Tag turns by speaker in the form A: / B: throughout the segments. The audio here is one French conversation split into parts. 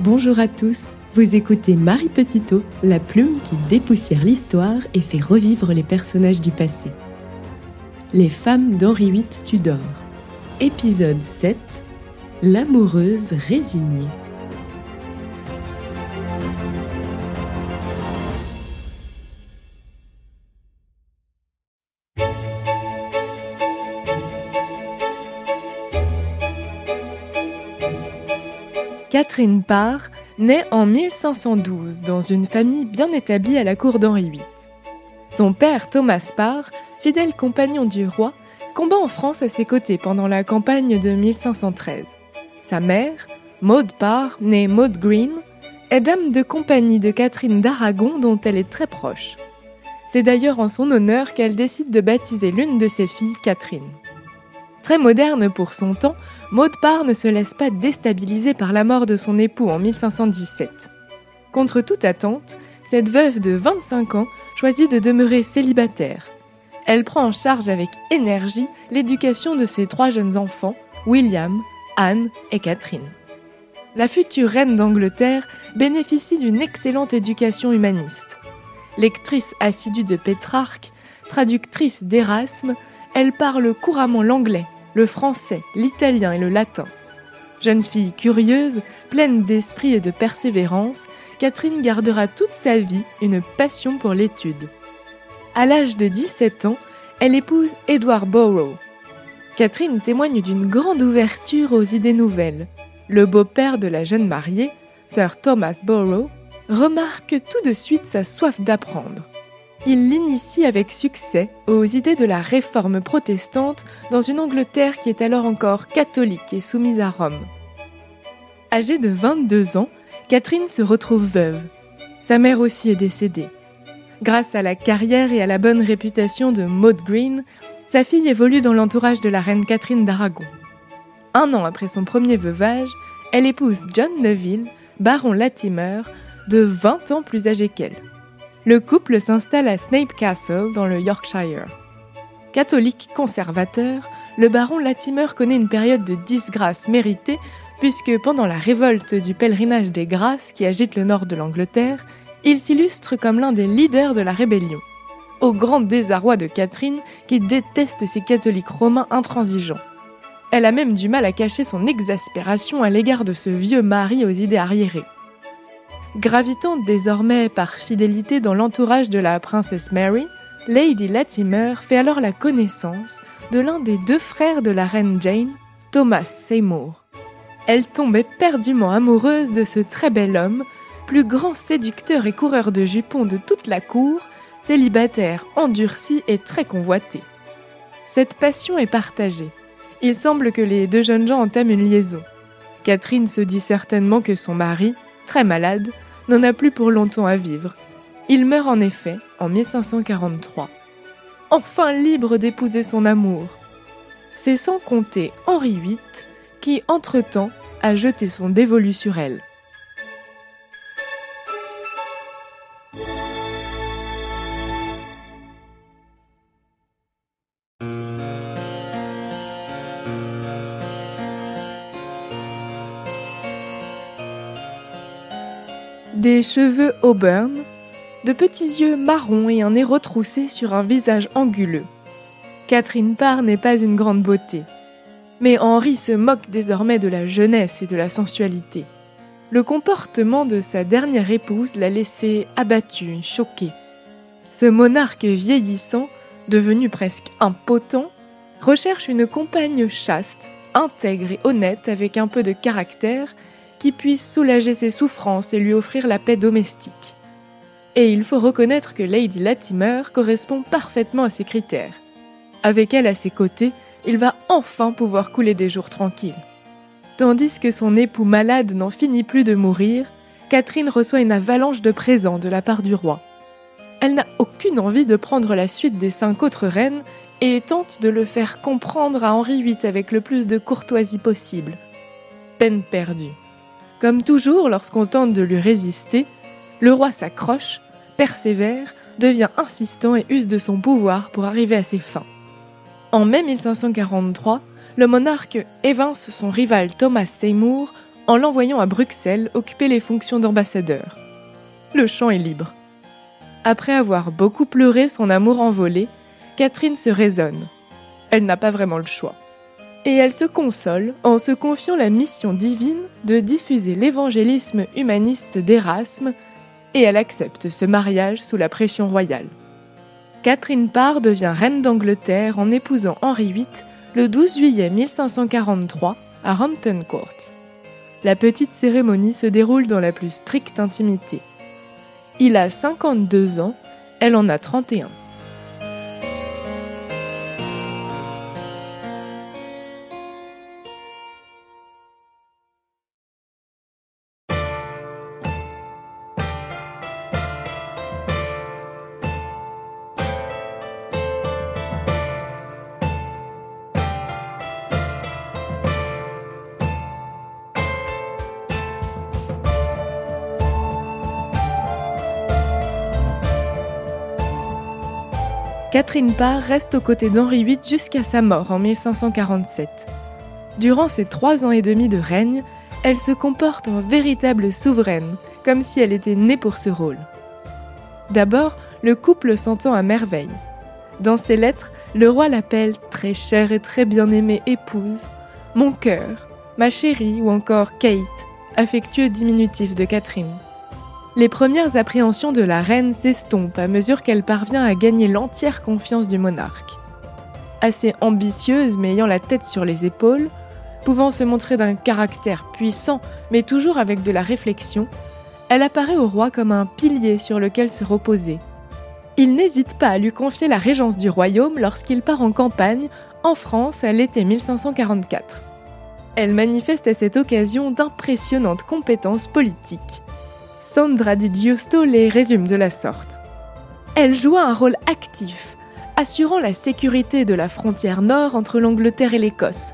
A: Bonjour à tous, vous écoutez Marie Petitot, la plume qui dépoussière l'histoire et fait revivre les personnages du passé. Les femmes d'Henri VIII Tudor. Épisode 7 L'amoureuse résignée. Catherine Parr naît en 1512 dans une famille bien établie à la cour d'Henri VIII. Son père, Thomas Parr, fidèle compagnon du roi, combat en France à ses côtés pendant la campagne de 1513. Sa mère, Maud Parr, née Maud Green, est dame de compagnie de Catherine d'Aragon dont elle est très proche. C'est d'ailleurs en son honneur qu'elle décide de baptiser l'une de ses filles Catherine. Très moderne pour son temps, Maud Parr ne se laisse pas déstabiliser par la mort de son époux en 1517. Contre toute attente, cette veuve de 25 ans choisit de demeurer célibataire. Elle prend en charge avec énergie l'éducation de ses trois jeunes enfants, William, Anne et Catherine. La future reine d'Angleterre bénéficie d'une excellente éducation humaniste. Lectrice assidue de Pétrarque, traductrice d'Erasme, elle parle couramment l'anglais, le français, l'italien et le latin. Jeune fille curieuse, pleine d'esprit et de persévérance, Catherine gardera toute sa vie une passion pour l'étude. À l'âge de 17 ans, elle épouse Edward Borrow. Catherine témoigne d'une grande ouverture aux idées nouvelles. Le beau-père de la jeune mariée, Sir Thomas Borrow, remarque tout de suite sa soif d'apprendre il l'initie avec succès aux idées de la réforme protestante dans une Angleterre qui est alors encore catholique et soumise à Rome. Âgée de 22 ans, Catherine se retrouve veuve. Sa mère aussi est décédée. Grâce à la carrière et à la bonne réputation de Maud Green, sa fille évolue dans l'entourage de la reine Catherine d'Aragon. Un an après son premier veuvage, elle épouse John Neville, baron Latimer, de 20 ans plus âgé qu'elle le couple s'installe à Snape Castle dans le Yorkshire. Catholique conservateur, le baron Latimer connaît une période de disgrâce méritée puisque pendant la révolte du pèlerinage des Grâces qui agite le nord de l'Angleterre, il s'illustre comme l'un des leaders de la rébellion, au grand désarroi de Catherine qui déteste ces catholiques romains intransigeants. Elle a même du mal à cacher son exaspération à l'égard de ce vieux mari aux idées arriérées. Gravitant désormais par fidélité dans l'entourage de la princesse Mary, Lady Latimer fait alors la connaissance de l'un des deux frères de la reine Jane, Thomas Seymour. Elle tombe éperdument amoureuse de ce très bel homme, plus grand séducteur et coureur de jupons de toute la cour, célibataire, endurci et très convoité. Cette passion est partagée. Il semble que les deux jeunes gens entament une liaison. Catherine se dit certainement que son mari, très malade, n'en a plus pour longtemps à vivre. Il meurt en effet en 1543. Enfin libre d'épouser son amour. C'est sans compter Henri VIII qui, entre-temps, a jeté son dévolu sur elle. Des cheveux auburn, de petits yeux marrons et un nez retroussé sur un visage anguleux. Catherine Parr n'est pas une grande beauté. Mais Henri se moque désormais de la jeunesse et de la sensualité. Le comportement de sa dernière épouse l'a laissé abattu, choqué. Ce monarque vieillissant, devenu presque impotent, recherche une compagne chaste, intègre et honnête avec un peu de caractère qui puisse soulager ses souffrances et lui offrir la paix domestique. Et il faut reconnaître que Lady Latimer correspond parfaitement à ces critères. Avec elle à ses côtés, il va enfin pouvoir couler des jours tranquilles. Tandis que son époux malade n'en finit plus de mourir, Catherine reçoit une avalanche de présents de la part du roi. Elle n'a aucune envie de prendre la suite des cinq autres reines et tente de le faire comprendre à Henri VIII avec le plus de courtoisie possible. Peine perdue. Comme toujours lorsqu'on tente de lui résister, le roi s'accroche, persévère, devient insistant et use de son pouvoir pour arriver à ses fins. En mai 1543, le monarque évince son rival Thomas Seymour en l'envoyant à Bruxelles occuper les fonctions d'ambassadeur. Le champ est libre. Après avoir beaucoup pleuré son amour envolé, Catherine se raisonne. Elle n'a pas vraiment le choix. Et elle se console en se confiant la mission divine de diffuser l'évangélisme humaniste d'Erasme, et elle accepte ce mariage sous la pression royale. Catherine Parr devient reine d'Angleterre en épousant Henri VIII le 12 juillet 1543 à Hampton Court. La petite cérémonie se déroule dans la plus stricte intimité. Il a 52 ans, elle en a 31. Catherine Parr reste aux côtés d'Henri VIII jusqu'à sa mort en 1547. Durant ses trois ans et demi de règne, elle se comporte en véritable souveraine, comme si elle était née pour ce rôle. D'abord, le couple s'entend à merveille. Dans ses lettres, le roi l'appelle très chère et très bien-aimée épouse, mon cœur, ma chérie ou encore Kate, affectueux diminutif de Catherine. Les premières appréhensions de la reine s'estompent à mesure qu'elle parvient à gagner l'entière confiance du monarque. Assez ambitieuse mais ayant la tête sur les épaules, pouvant se montrer d'un caractère puissant mais toujours avec de la réflexion, elle apparaît au roi comme un pilier sur lequel se reposer. Il n'hésite pas à lui confier la régence du royaume lorsqu'il part en campagne en France à l'été 1544. Elle manifeste à cette occasion d'impressionnantes compétences politiques. Sandra Di Giusto les résume de la sorte. Elle joua un rôle actif, assurant la sécurité de la frontière nord entre l'Angleterre et l'Écosse.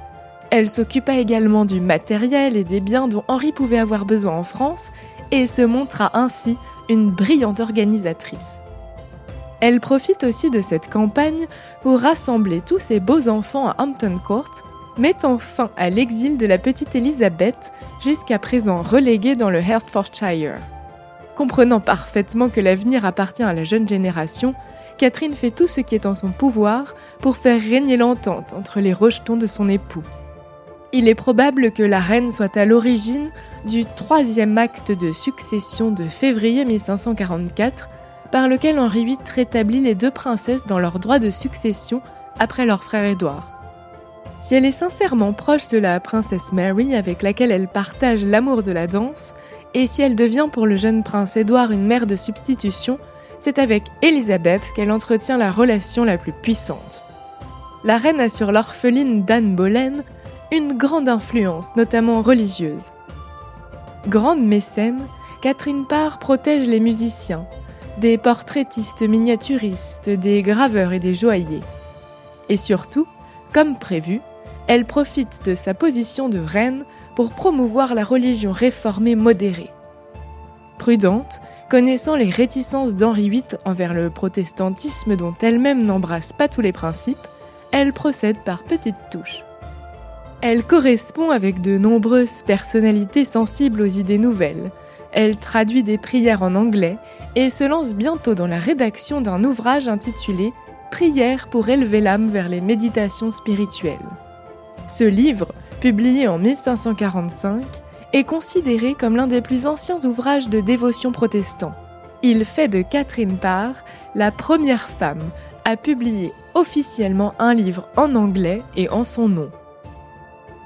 A: Elle s'occupa également du matériel et des biens dont Henri pouvait avoir besoin en France et se montra ainsi une brillante organisatrice. Elle profite aussi de cette campagne pour rassembler tous ses beaux enfants à Hampton Court, mettant fin à l'exil de la petite Élisabeth, jusqu'à présent reléguée dans le Hertfordshire. Comprenant parfaitement que l'avenir appartient à la jeune génération, Catherine fait tout ce qui est en son pouvoir pour faire régner l'entente entre les rejetons de son époux. Il est probable que la reine soit à l'origine du troisième acte de succession de février 1544, par lequel Henri VIII rétablit les deux princesses dans leur droit de succession après leur frère Édouard. Si elle est sincèrement proche de la princesse Mary avec laquelle elle partage l'amour de la danse, et si elle devient pour le jeune prince Édouard une mère de substitution, c'est avec Élisabeth qu'elle entretient la relation la plus puissante. La reine a sur l'orpheline d'Anne Boleyn une grande influence, notamment religieuse. Grande mécène, Catherine Parr protège les musiciens, des portraitistes miniaturistes, des graveurs et des joailliers. Et surtout, comme prévu, elle profite de sa position de reine pour promouvoir la religion réformée modérée. Prudente, connaissant les réticences d'Henri VIII envers le protestantisme dont elle-même n'embrasse pas tous les principes, elle procède par petites touches. Elle correspond avec de nombreuses personnalités sensibles aux idées nouvelles. Elle traduit des prières en anglais et se lance bientôt dans la rédaction d'un ouvrage intitulé Prières pour élever l'âme vers les méditations spirituelles. Ce livre publié en 1545, est considéré comme l'un des plus anciens ouvrages de dévotion protestant. Il fait de Catherine Parr la première femme à publier officiellement un livre en anglais et en son nom.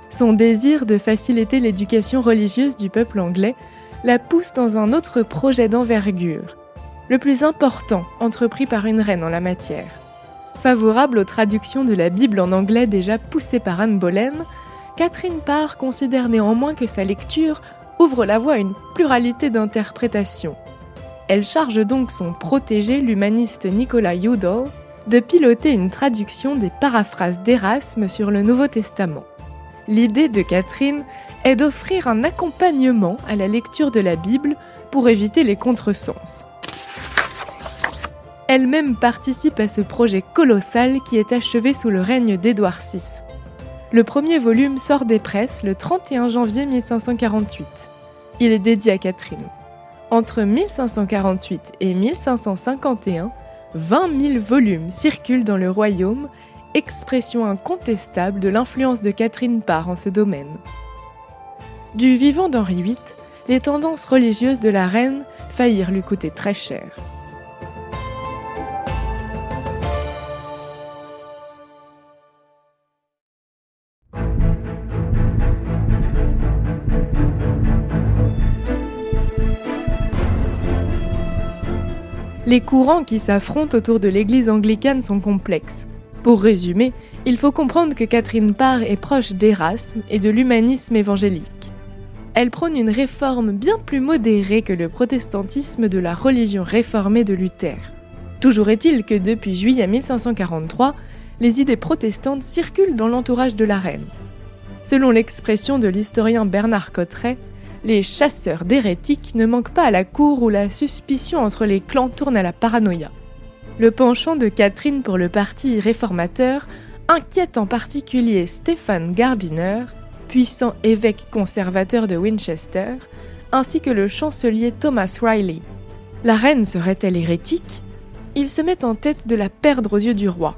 A: Son désir de faciliter l'éducation religieuse du peuple anglais la pousse dans un autre projet d'envergure, le plus important entrepris par une reine en la matière. Favorable aux traductions de la Bible en anglais déjà poussées par Anne Boleyn, Catherine Parr considère néanmoins que sa lecture ouvre la voie à une pluralité d'interprétations. Elle charge donc son protégé, l'humaniste Nicolas Udall, de piloter une traduction des paraphrases d'Erasme sur le Nouveau Testament. L'idée de Catherine est d'offrir un accompagnement à la lecture de la Bible pour éviter les contresens. Elle-même participe à ce projet colossal qui est achevé sous le règne d'Édouard VI. Le premier volume sort des presses le 31 janvier 1548. Il est dédié à Catherine. Entre 1548 et 1551, 20 000 volumes circulent dans le royaume, expression incontestable de l'influence de Catherine Parr en ce domaine. Du vivant d'Henri VIII, les tendances religieuses de la reine faillirent lui coûter très cher. Les courants qui s'affrontent autour de l'Église anglicane sont complexes. Pour résumer, il faut comprendre que Catherine Parr est proche d'Erasme et de l'humanisme évangélique. Elle prône une réforme bien plus modérée que le protestantisme de la religion réformée de Luther. Toujours est-il que depuis juillet 1543, les idées protestantes circulent dans l'entourage de la reine. Selon l'expression de l'historien Bernard Cotteret, les chasseurs d'hérétiques ne manquent pas à la cour où la suspicion entre les clans tourne à la paranoïa. Le penchant de Catherine pour le parti réformateur inquiète en particulier Stéphane Gardiner, puissant évêque conservateur de Winchester, ainsi que le chancelier Thomas Riley. La reine serait-elle hérétique? Il se met en tête de la perdre aux yeux du roi.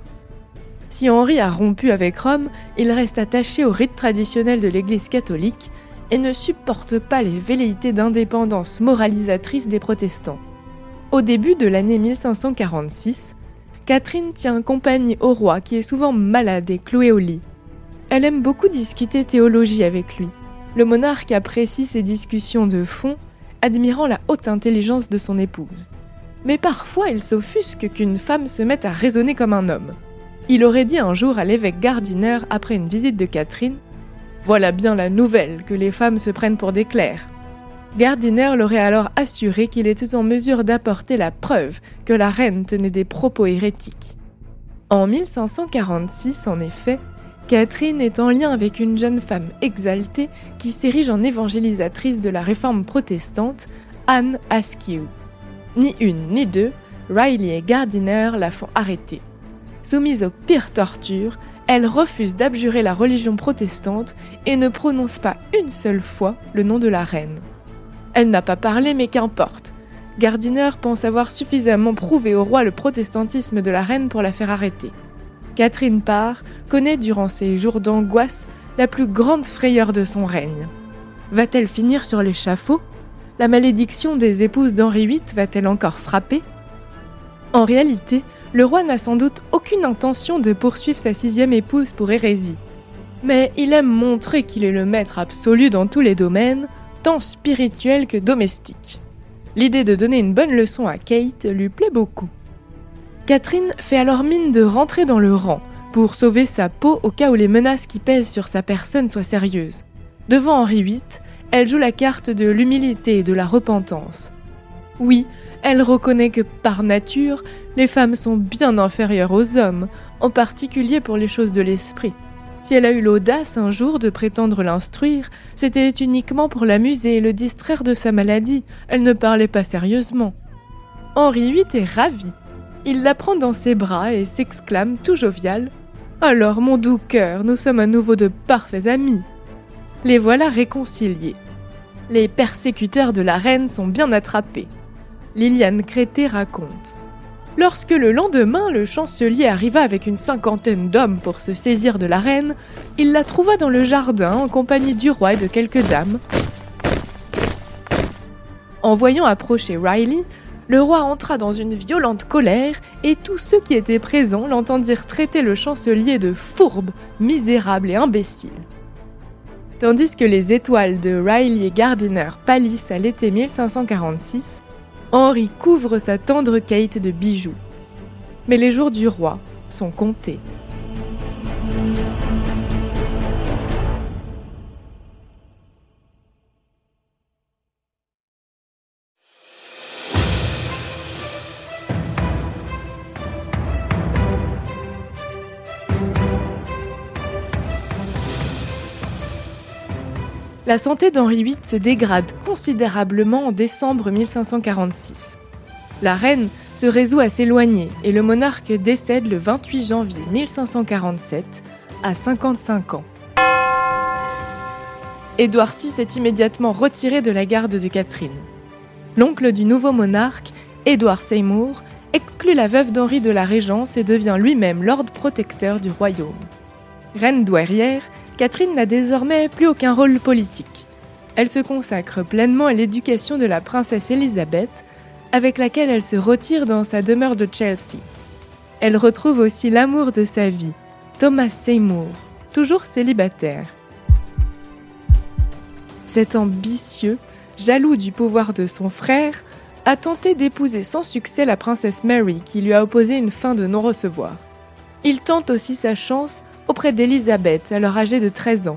A: Si Henri a rompu avec Rome, il reste attaché au rite traditionnel de l'Église catholique et ne supporte pas les velléités d'indépendance moralisatrice des protestants. Au début de l'année 1546, Catherine tient compagnie au roi qui est souvent malade et cloué au lit. Elle aime beaucoup discuter théologie avec lui. Le monarque apprécie ces discussions de fond, admirant la haute intelligence de son épouse. Mais parfois il s'offusque qu'une femme se mette à raisonner comme un homme. Il aurait dit un jour à l'évêque Gardiner après une visite de Catherine voilà bien la nouvelle que les femmes se prennent pour des clercs. Gardiner l'aurait alors assuré qu'il était en mesure d'apporter la preuve que la reine tenait des propos hérétiques. En 1546, en effet, Catherine est en lien avec une jeune femme exaltée qui s'érige en évangélisatrice de la réforme protestante, Anne Askew. Ni une ni deux, Riley et Gardiner la font arrêter. Soumise aux pires tortures, elle refuse d'abjurer la religion protestante et ne prononce pas une seule fois le nom de la reine. Elle n'a pas parlé, mais qu'importe. Gardiner pense avoir suffisamment prouvé au roi le protestantisme de la reine pour la faire arrêter. Catherine Parr connaît durant ces jours d'angoisse la plus grande frayeur de son règne. Va-t-elle finir sur l'échafaud? La malédiction des épouses d'Henri VIII va-t-elle encore frapper? En réalité, le roi n'a sans doute aucune intention de poursuivre sa sixième épouse pour hérésie. Mais il aime montrer qu'il est le maître absolu dans tous les domaines, tant spirituels que domestiques. L'idée de donner une bonne leçon à Kate lui plaît beaucoup. Catherine fait alors mine de rentrer dans le rang pour sauver sa peau au cas où les menaces qui pèsent sur sa personne soient sérieuses. Devant Henri VIII, elle joue la carte de l'humilité et de la repentance. Oui, elle reconnaît que par nature, les femmes sont bien inférieures aux hommes, en particulier pour les choses de l'esprit. Si elle a eu l'audace un jour de prétendre l'instruire, c'était uniquement pour l'amuser et le distraire de sa maladie, elle ne parlait pas sérieusement. Henri VIII est ravi. Il la prend dans ses bras et s'exclame tout jovial Alors, mon doux cœur, nous sommes à nouveau de parfaits amis. Les voilà réconciliés. Les persécuteurs de la reine sont bien attrapés. Liliane Crété raconte. Lorsque le lendemain le chancelier arriva avec une cinquantaine d'hommes pour se saisir de la reine, il la trouva dans le jardin en compagnie du roi et de quelques dames. En voyant approcher Riley, le roi entra dans une violente colère et tous ceux qui étaient présents l'entendirent traiter le chancelier de fourbe, misérable et imbécile. Tandis que les étoiles de Riley et Gardiner pâlissent à l'été 1546, Henri couvre sa tendre Kate de bijoux. Mais les jours du roi sont comptés. La santé d'Henri VIII se dégrade considérablement en décembre 1546. La reine se résout à s'éloigner et le monarque décède le 28 janvier 1547 à 55 ans. Édouard VI est immédiatement retiré de la garde de Catherine. L'oncle du nouveau monarque, Édouard Seymour, exclut la veuve d'Henri de la Régence et devient lui-même lord protecteur du royaume. Reine douairière, Catherine n'a désormais plus aucun rôle politique. Elle se consacre pleinement à l'éducation de la princesse Élisabeth, avec laquelle elle se retire dans sa demeure de Chelsea. Elle retrouve aussi l'amour de sa vie, Thomas Seymour, toujours célibataire. Cet ambitieux, jaloux du pouvoir de son frère, a tenté d'épouser sans succès la princesse Mary qui lui a opposé une fin de non-recevoir. Il tente aussi sa chance auprès d'Élisabeth, alors âgée de 13 ans.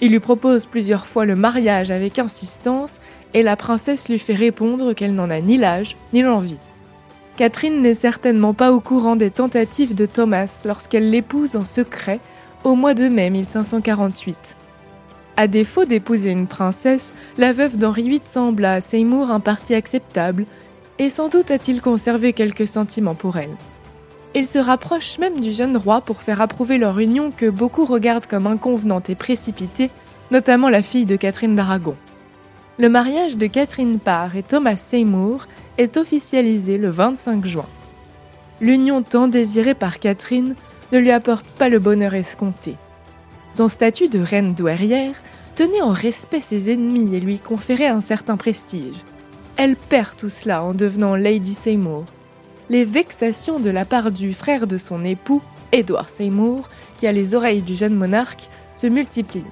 A: Il lui propose plusieurs fois le mariage avec insistance et la princesse lui fait répondre qu'elle n'en a ni l'âge ni l'envie. Catherine n'est certainement pas au courant des tentatives de Thomas lorsqu'elle l'épouse en secret au mois de mai 1548. À défaut d'épouser une princesse, la veuve d'Henri VIII semble à Seymour un parti acceptable, et sans doute a-t-il conservé quelques sentiments pour elle. Il se rapproche même du jeune roi pour faire approuver leur union que beaucoup regardent comme inconvenante et précipitée, notamment la fille de Catherine d'Aragon. Le mariage de Catherine Parr et Thomas Seymour est officialisé le 25 juin. L'union tant désirée par Catherine ne lui apporte pas le bonheur escompté. Son statut de reine douairière tenait en respect ses ennemis et lui conférait un certain prestige. Elle perd tout cela en devenant Lady Seymour. Les vexations de la part du frère de son époux, Edward Seymour, qui a les oreilles du jeune monarque, se multiplient.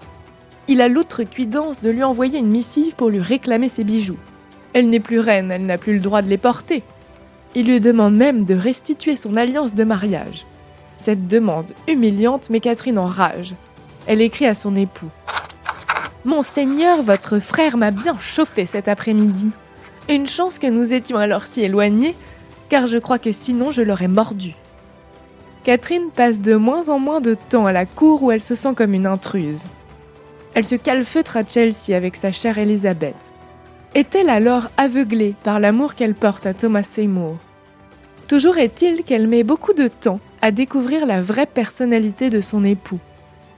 A: Il a l'outrecuidance de lui envoyer une missive pour lui réclamer ses bijoux. Elle n'est plus reine, elle n'a plus le droit de les porter. Il lui demande même de restituer son alliance de mariage. Cette demande humiliante met Catherine en rage elle écrit à son époux. Monseigneur, votre frère m'a bien chauffé cet après-midi. Une chance que nous étions alors si éloignés, car je crois que sinon je l'aurais mordu. Catherine passe de moins en moins de temps à la cour où elle se sent comme une intruse. Elle se calfeutre à Chelsea avec sa chère Elisabeth. Est-elle alors aveuglée par l'amour qu'elle porte à Thomas Seymour? Toujours est-il qu'elle met beaucoup de temps à découvrir la vraie personnalité de son époux.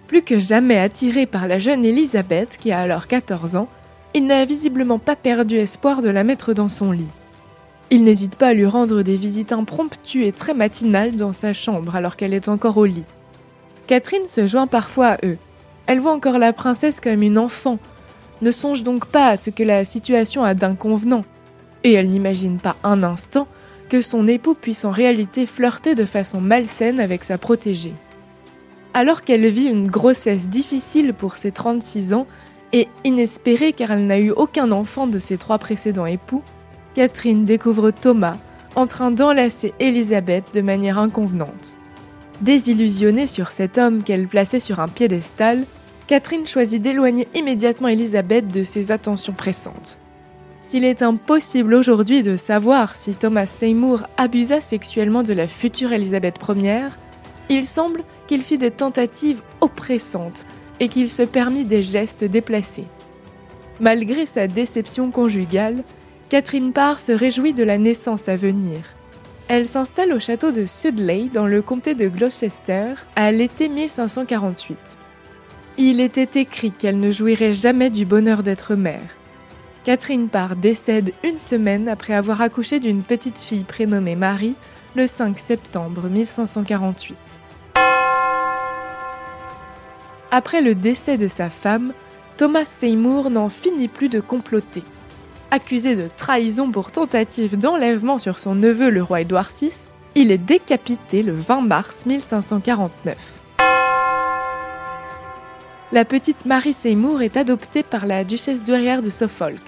A: Plus que jamais attiré par la jeune Elisabeth, qui a alors 14 ans, il n'a visiblement pas perdu espoir de la mettre dans son lit. Il n'hésite pas à lui rendre des visites impromptues et très matinales dans sa chambre alors qu'elle est encore au lit. Catherine se joint parfois à eux. Elle voit encore la princesse comme une enfant, ne songe donc pas à ce que la situation a d'inconvenant, et elle n'imagine pas un instant que son époux puisse en réalité flirter de façon malsaine avec sa protégée. Alors qu'elle vit une grossesse difficile pour ses 36 ans et inespérée car elle n'a eu aucun enfant de ses trois précédents époux, Catherine découvre Thomas en train d'enlacer Élisabeth de manière inconvenante. Désillusionnée sur cet homme qu'elle plaçait sur un piédestal, Catherine choisit d'éloigner immédiatement Élisabeth de ses attentions pressantes. S'il est impossible aujourd'hui de savoir si Thomas Seymour abusa sexuellement de la future Élisabeth Ier, il semble qu'il fit des tentatives oppressantes et qu'il se permit des gestes déplacés. Malgré sa déception conjugale, Catherine Parr se réjouit de la naissance à venir. Elle s'installe au château de Sudley dans le comté de Gloucester à l'été 1548. Il était écrit qu'elle ne jouirait jamais du bonheur d'être mère. Catherine Parr décède une semaine après avoir accouché d'une petite fille prénommée Marie le 5 septembre 1548. Après le décès de sa femme, Thomas Seymour n'en finit plus de comploter. Accusé de trahison pour tentative d'enlèvement sur son neveu le roi Édouard VI, il est décapité le 20 mars 1549. La petite Marie Seymour est adoptée par la duchesse douairière de Suffolk.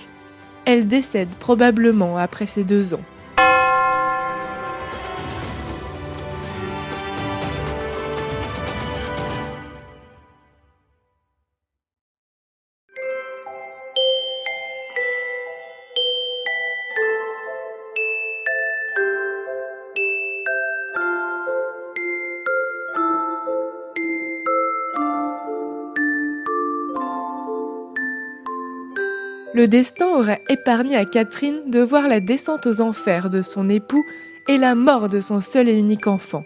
A: Elle décède probablement après ses deux ans. Le destin aurait épargné à Catherine de voir la descente aux enfers de son époux et la mort de son seul et unique enfant.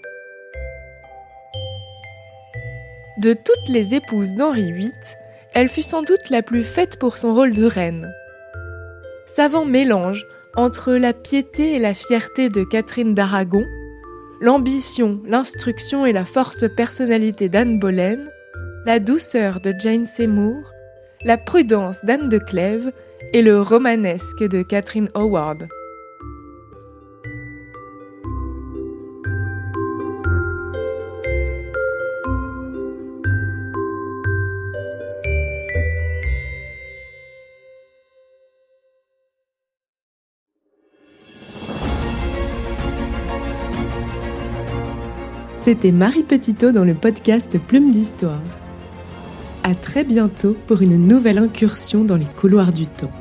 A: De toutes les épouses d'Henri VIII, elle fut sans doute la plus faite pour son rôle de reine. Savant mélange entre la piété et la fierté de Catherine d'Aragon, l'ambition, l'instruction et la forte personnalité d'Anne Boleyn, la douceur de Jane Seymour, la prudence d'Anne de Clèves et le romanesque de Catherine Howard. C'était Marie Petitot dans le podcast Plume d'Histoire. À très bientôt pour une nouvelle incursion dans les couloirs du temps.